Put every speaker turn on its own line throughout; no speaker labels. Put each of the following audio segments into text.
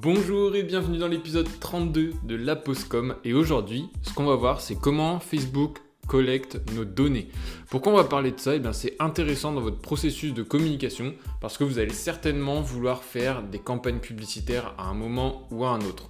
Bonjour et bienvenue dans l'épisode 32 de la Postcom. Et aujourd'hui, ce qu'on va voir, c'est comment Facebook collecte nos données. Pourquoi on va parler de ça? Eh bien, c'est intéressant dans votre processus de communication parce que vous allez certainement vouloir faire des campagnes publicitaires à un moment ou à un autre.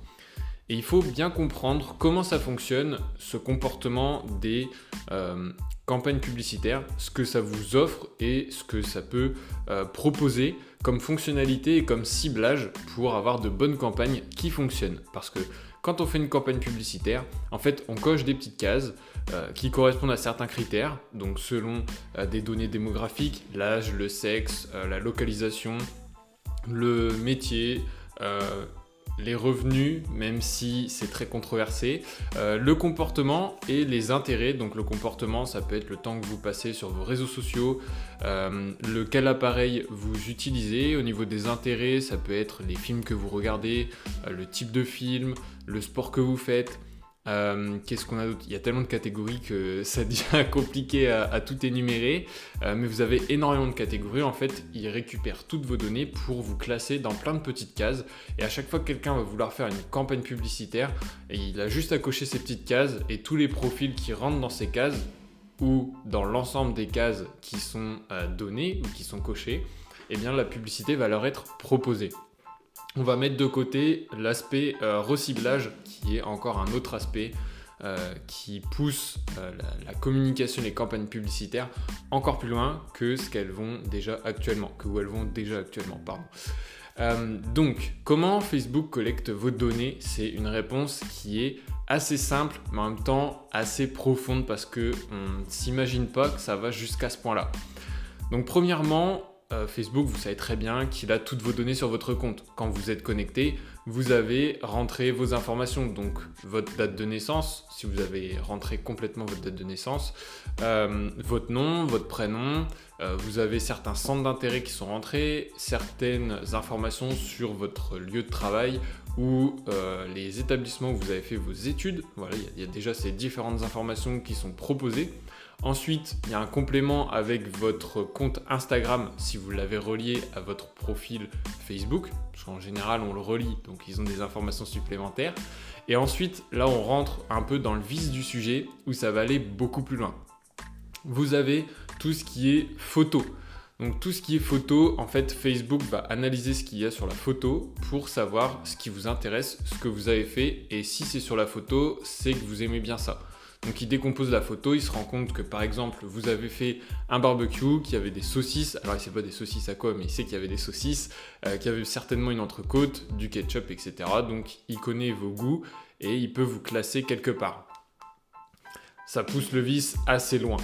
Et il faut bien comprendre comment ça fonctionne, ce comportement des euh, campagnes publicitaires, ce que ça vous offre et ce que ça peut euh, proposer comme fonctionnalité et comme ciblage pour avoir de bonnes campagnes qui fonctionnent. Parce que quand on fait une campagne publicitaire, en fait, on coche des petites cases euh, qui correspondent à certains critères, donc selon des données démographiques, l'âge, le sexe, la localisation, le métier, les revenus, même si c'est très controversé, euh, le comportement et les intérêts. Donc le comportement, ça peut être le temps que vous passez sur vos réseaux sociaux, euh, le quel appareil vous utilisez. Au niveau des intérêts, ça peut être les films que vous regardez, euh, le type de film, le sport que vous faites. Euh, qu'est-ce qu'on a d'autre? Il y a tellement de catégories que ça devient compliqué à, tout énumérer. Euh, mais vous avez énormément de catégories. En fait, il récupère toutes vos données pour vous classer dans plein de petites cases. Et à chaque fois que quelqu'un va vouloir faire une campagne publicitaire, il a juste à cocher ces petites cases et tous les profils qui rentrent dans ces cases ou dans l'ensemble des cases qui sont euh, données ou qui sont cochées, eh bien la publicité va leur être proposée. On va mettre de côté l'aspect euh, reciblage, qui est encore un autre aspect euh, qui pousse euh, la, communication, les campagnes publicitaires encore plus loin que ce qu'elles vont déjà actuellement, que où elles vont déjà actuellement, donc, comment Facebook collecte vos données? C'est une réponse qui est assez simple, mais en même temps assez profonde parce que on ne s'imagine pas que ça va jusqu'à ce point-là. Donc, premièrement, euh, Facebook, vous savez très bien qu'il a toutes vos données sur votre compte. Quand vous êtes connecté, vous avez rentré vos informations, donc votre date de naissance, si vous avez rentré complètement votre date de naissance, euh, votre nom, votre prénom, euh, vous avez certains centres d'intérêt qui sont rentrés, certaines informations sur votre lieu de travail ou les établissements où vous avez fait vos études. Voilà, il y, a déjà ces différentes informations qui sont proposées. Ensuite, il y a un complément avec votre compte Instagram si vous l'avez relié à votre profil Facebook, parce qu'en général on le relie, donc ils ont des informations supplémentaires. Et ensuite, là on rentre un peu dans le vice du sujet où ça va aller beaucoup plus loin. Vous avez tout ce qui est photo. Donc tout ce qui est photo, en fait, Facebook va analyser ce qu'il y a sur la photo pour savoir ce qui vous intéresse, ce que vous avez fait, et si c'est sur la photo, c'est que vous aimez bien ça. Donc il décompose la photo, il se rend compte que par exemple vous avez fait un barbecue, qui avait des saucisses, alors il sait pas des saucisses à quoi, mais il sait qu'il y avait des saucisses, euh, qu'il y avait certainement une entrecôte, du ketchup, etc. Donc il connaît vos goûts et il peut vous classer quelque part. Ça pousse le vice assez loin.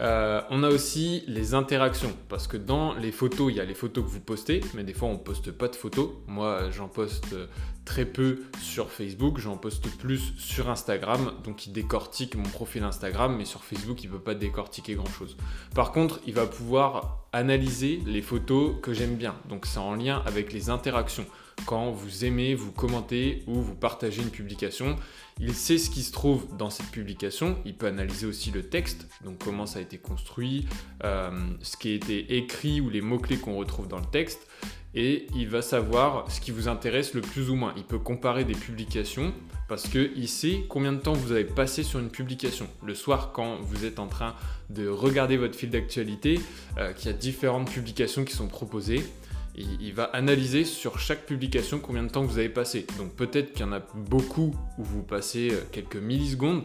Euh, on a aussi les interactions, parce que dans les photos, il y a les photos que vous postez, mais des fois on poste pas de photos. Moi, j'en poste très peu sur Facebook, j'en poste plus sur Instagram, donc il décortique mon profil Instagram, mais sur Facebook, il ne peut pas décortiquer grand-chose. Par contre, il va pouvoir analyser les photos que j'aime bien, donc c'est en lien avec les interactions quand vous aimez, vous commentez ou vous partagez une publication. Il sait ce qui se trouve dans cette publication. Il peut analyser aussi le texte, donc comment ça a été construit, euh, ce qui a été écrit ou les mots-clés qu'on retrouve dans le texte. Et il va savoir ce qui vous intéresse le plus ou moins. Il peut comparer des publications parce qu'il sait combien de temps vous avez passé sur une publication. Le soir, quand vous êtes en train de regarder votre fil d'actualité, euh, qu'il y a différentes publications qui sont proposées, il, va analyser sur chaque publication combien de temps vous avez passé. Donc peut-être qu'il y en a beaucoup où vous passez euh, quelques millisecondes.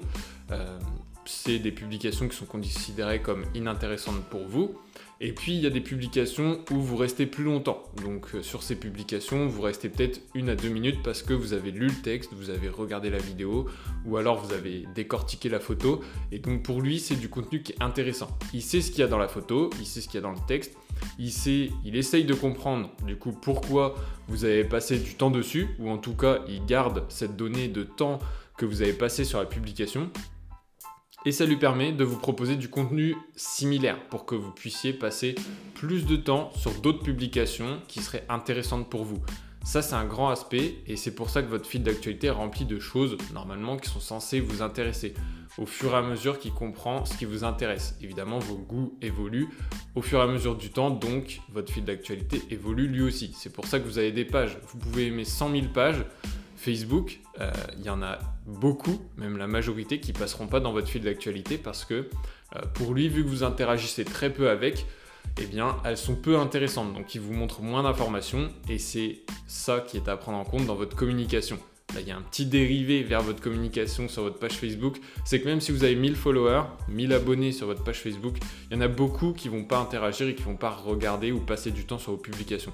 Euh, c'est des publications qui sont considérées comme inintéressantes pour vous. Et puis il y a des publications où vous restez plus longtemps. Donc euh, sur ces publications, vous restez peut-être une à deux minutes parce que vous avez lu le texte, vous avez regardé la vidéo, ou alors vous avez décortiqué la photo. Et donc pour lui, c'est du contenu qui est intéressant. Il sait ce qu'il y a dans la photo, il sait ce qu'il y a dans le texte, il essaye de comprendre du coup pourquoi vous avez passé du temps dessus, ou en tout cas il garde cette donnée de temps que vous avez passé sur la publication et ça lui permet de vous proposer du contenu similaire pour que vous puissiez passer plus de temps sur d'autres publications qui seraient intéressantes pour vous. Ça, c'est un grand aspect et c'est pour ça que votre fil d'actualité est rempli de choses normalement qui sont censées vous intéresser au fur et à mesure qu'il comprend ce qui vous intéresse. Évidemment, vos goûts évoluent au fur et à mesure du temps, donc votre fil d'actualité évolue lui aussi. C'est pour ça que vous avez des pages. Vous pouvez aimer 100 000 pages. Facebook, euh, il y en a beaucoup, même la majorité, qui passeront pas dans votre fil d'actualité parce que euh, pour lui, vu que vous interagissez très peu avec, eh bien, elles sont peu intéressantes. Donc, il vous montre moins d'informations et c'est ça qui est à prendre en compte dans votre communication. Là, il y a un petit dérivé vers votre communication sur votre page Facebook. C'est que même si vous avez 1000 followers, 1000 abonnés sur votre page Facebook, il y en a beaucoup qui vont pas interagir et qui vont pas regarder ou passer du temps sur vos publications.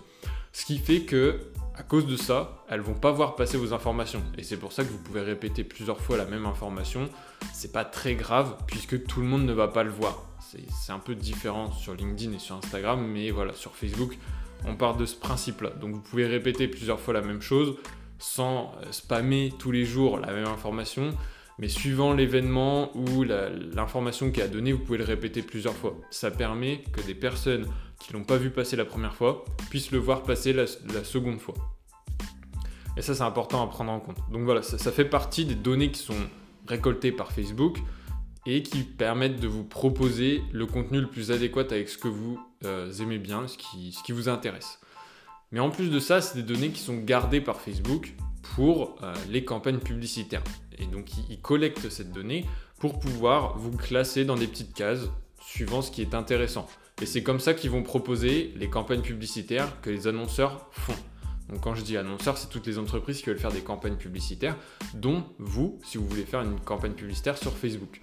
Ce qui fait que, à cause de ça, elles vont pas voir passer vos informations. Et c'est pour ça que vous pouvez répéter plusieurs fois la même information. C'est pas très grave puisque tout le monde ne va pas le voir c'est un peu différent sur LinkedIn et sur Instagram, mais voilà, sur Facebook, on part de ce principe-là. Donc vous pouvez répéter plusieurs fois la même chose sans euh, spammer tous les jours la même information, mais suivant l'événement ou l'information qui à donner, vous pouvez le répéter plusieurs fois. Ça permet que des personnes qui l'ont pas vu passer la première fois puissent le voir passer la, seconde fois. Et ça, c'est important à prendre en compte. Donc voilà, ça fait partie des données qui sont récoltées par Facebook et qui permettent de vous proposer le contenu le plus adéquat avec ce que vous euh, aimez bien, ce qui, vous intéresse. Mais en plus de ça, c'est des données qui sont gardées par Facebook pour euh, les campagnes publicitaires. Et donc, ils, collectent cette donnée pour pouvoir vous classer dans des petites cases suivant ce qui est intéressant. Et c'est comme ça qu'ils vont proposer les campagnes publicitaires que les annonceurs font. Donc quand je dis annonceurs, c'est toutes les entreprises qui veulent faire des campagnes publicitaires, dont vous, si vous voulez faire une campagne publicitaire sur Facebook.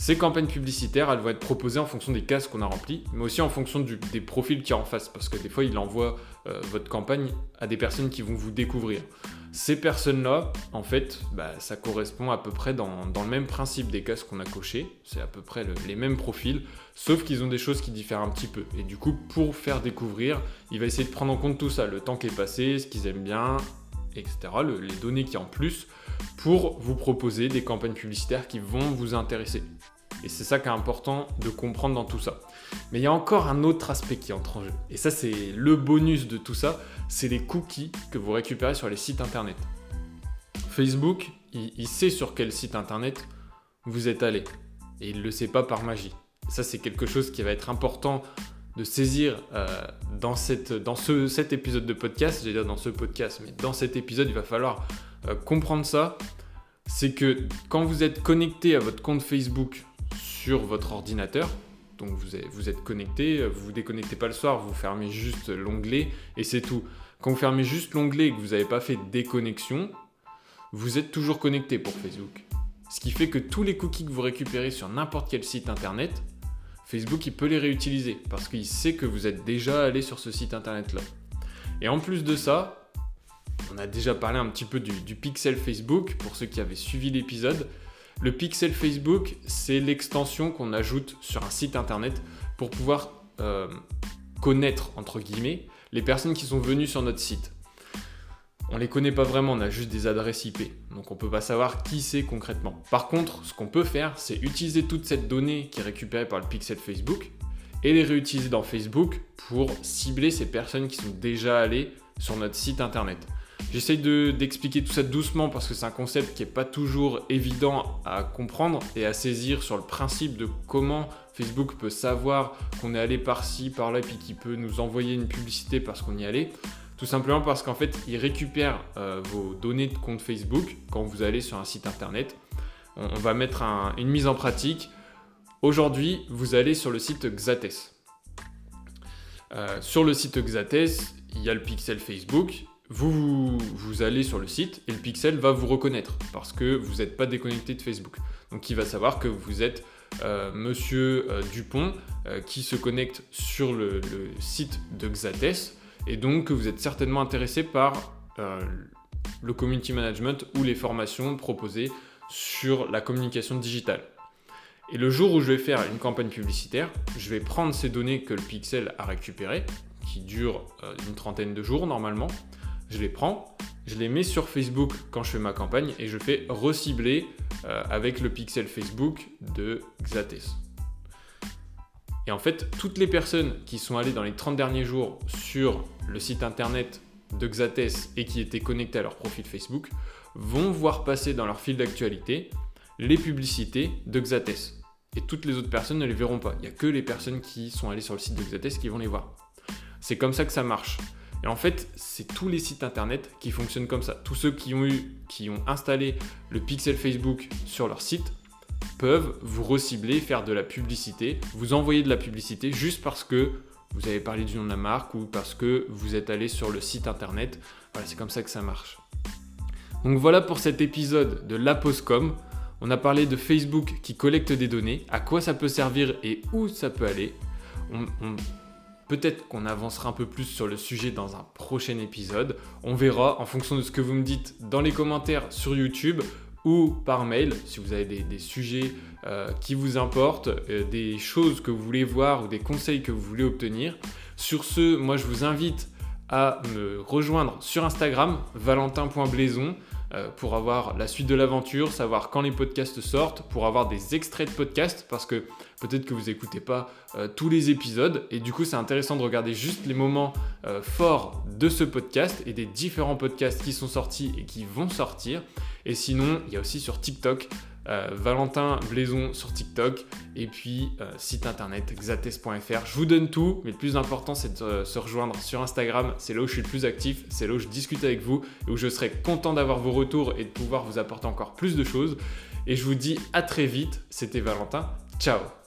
Ces campagnes publicitaires, elles vont être proposées en fonction des cases qu'on a remplies, mais aussi en fonction des profils qui en face, parce que des fois, il envoie euh, votre campagne à des personnes qui vont vous découvrir. Ces personnes-là, en fait, bah, ça correspond à peu près dans, le même principe des cases qu'on a cochées, c'est à peu près les mêmes profils, sauf qu'ils ont des choses qui diffèrent un petit peu. Et du coup, pour faire découvrir, il va essayer de prendre en compte tout ça, le temps qui est passé, ce qu'ils aiment bien, etc., les données qui en plus, pour vous proposer des campagnes publicitaires qui vont vous intéresser. Et c'est ça qui est important de comprendre dans tout ça. Mais il y a encore un autre aspect qui entre en jeu. Et ça, c'est le bonus de tout ça, c'est les cookies que vous récupérez sur les sites internet. Facebook, il, sait sur quel site internet vous êtes allé. Et il ne le sait pas par magie. Ça, c'est quelque chose qui va être important de saisir euh, dans, dans ce, cet épisode de podcast, j'ai dire dans ce podcast, mais dans cet épisode, il va falloir euh, comprendre ça. C'est que quand vous êtes connecté à votre compte Facebook sur votre ordinateur, donc vous êtes, connecté, vous vous déconnectez pas le soir, vous fermez juste l'onglet et c'est tout. Quand vous fermez juste l'onglet et que vous n'avez pas fait déconnexion, vous êtes toujours connecté pour Facebook. Ce qui fait que tous les cookies que vous récupérez sur n'importe quel site internet, Facebook il peut les réutiliser parce qu'il sait que vous êtes déjà allé sur ce site internet là. Et en plus de ça, on a déjà parlé un petit peu du, pixel Facebook pour ceux qui avaient suivi l'épisode. Le pixel Facebook, c'est l'extension qu'on ajoute sur un site internet pour pouvoir euh, connaître, entre guillemets, les personnes qui sont venues sur notre site on les connaît pas vraiment, on a juste des adresses IP. Donc on peut pas savoir qui c'est concrètement. Par contre, ce qu'on peut faire, c'est utiliser toute cette donnée qui est récupérée par le pixel Facebook et les réutiliser dans Facebook pour cibler ces personnes qui sont déjà allées sur notre site internet. J'essaye d'expliquer tout ça doucement parce que c'est un concept qui n'est pas toujours évident à comprendre et à saisir sur le principe de comment Facebook peut savoir qu'on est allé par-ci, par-là, puis qu'il peut nous envoyer une publicité parce qu'on y allait. Tout simplement parce qu'en fait, il récupère euh, vos données de compte Facebook quand vous allez sur un site internet. On, va mettre une mise en pratique. Aujourd'hui, vous allez sur le site Xates. Euh, sur le site Xates, il y a le pixel Facebook. Vous, vous, allez sur le site et le pixel va vous reconnaître parce que vous n'êtes pas déconnecté de Facebook. Donc il va savoir que vous êtes euh, Monsieur Dupont qui se connecte sur le, le site de Xates et donc vous êtes certainement intéressé par euh, le community management ou les formations proposées sur la communication digitale. Et le jour où je vais faire une campagne publicitaire, je vais prendre ces données que le pixel a récupérées, qui durent euh, une trentaine de jours normalement, je les prends, je les mets sur Facebook quand je fais ma campagne et je fais recibler euh, avec le pixel Facebook de Xates. Et en fait, toutes les personnes qui sont allées dans les 30 derniers jours sur le site internet de Xates et qui étaient connectés à leur profil Facebook vont voir passer dans leur fil d'actualité les publicités de Xates. Et toutes les autres personnes ne les verront pas. Il n'y a que les personnes qui sont allées sur le site de Xates qui vont les voir. C'est comme ça que ça marche. Et en fait, c'est tous les sites internet qui fonctionnent comme ça. Tous ceux qui ont eu, qui ont installé le pixel Facebook sur leur site peuvent vous recibler, faire de la publicité, vous envoyer de la publicité juste parce que vous avez parlé du nom de la marque ou parce que vous êtes allé sur le site internet. Voilà, c'est comme ça que ça marche. Donc voilà pour cet épisode de la Postcom. On a parlé de Facebook qui collecte des données, à quoi ça peut servir et où ça peut aller. Peut-être qu'on avancera un peu plus sur le sujet dans un prochain épisode. On verra en fonction de ce que vous me dites dans les commentaires sur YouTube ou par mail si vous avez des, sujets euh, qui vous importent, euh, des choses que vous voulez voir ou des conseils que vous voulez obtenir. Sur ce, moi je vous invite à me rejoindre sur Instagram, valentin.blaison. Euh, pour avoir la suite de l'aventure, savoir quand les podcasts sortent, pour avoir des extraits de podcasts, parce que peut-être que vous n'écoutez pas euh, tous les épisodes, et du coup c'est intéressant de regarder juste les moments euh, forts de ce podcast et des différents podcasts qui sont sortis et qui vont sortir. Et sinon, il y a aussi sur TikTok euh, Valentin Blaison sur TikTok et puis euh, site internet xates.fr. Je vous donne tout, mais le plus important c'est de euh, se rejoindre sur Instagram. C'est là où je suis le plus actif, c'est là où je discute avec vous et où je serai content d'avoir vos retours et de pouvoir vous apporter encore plus de choses. Et je vous dis à très vite. C'était Valentin. Ciao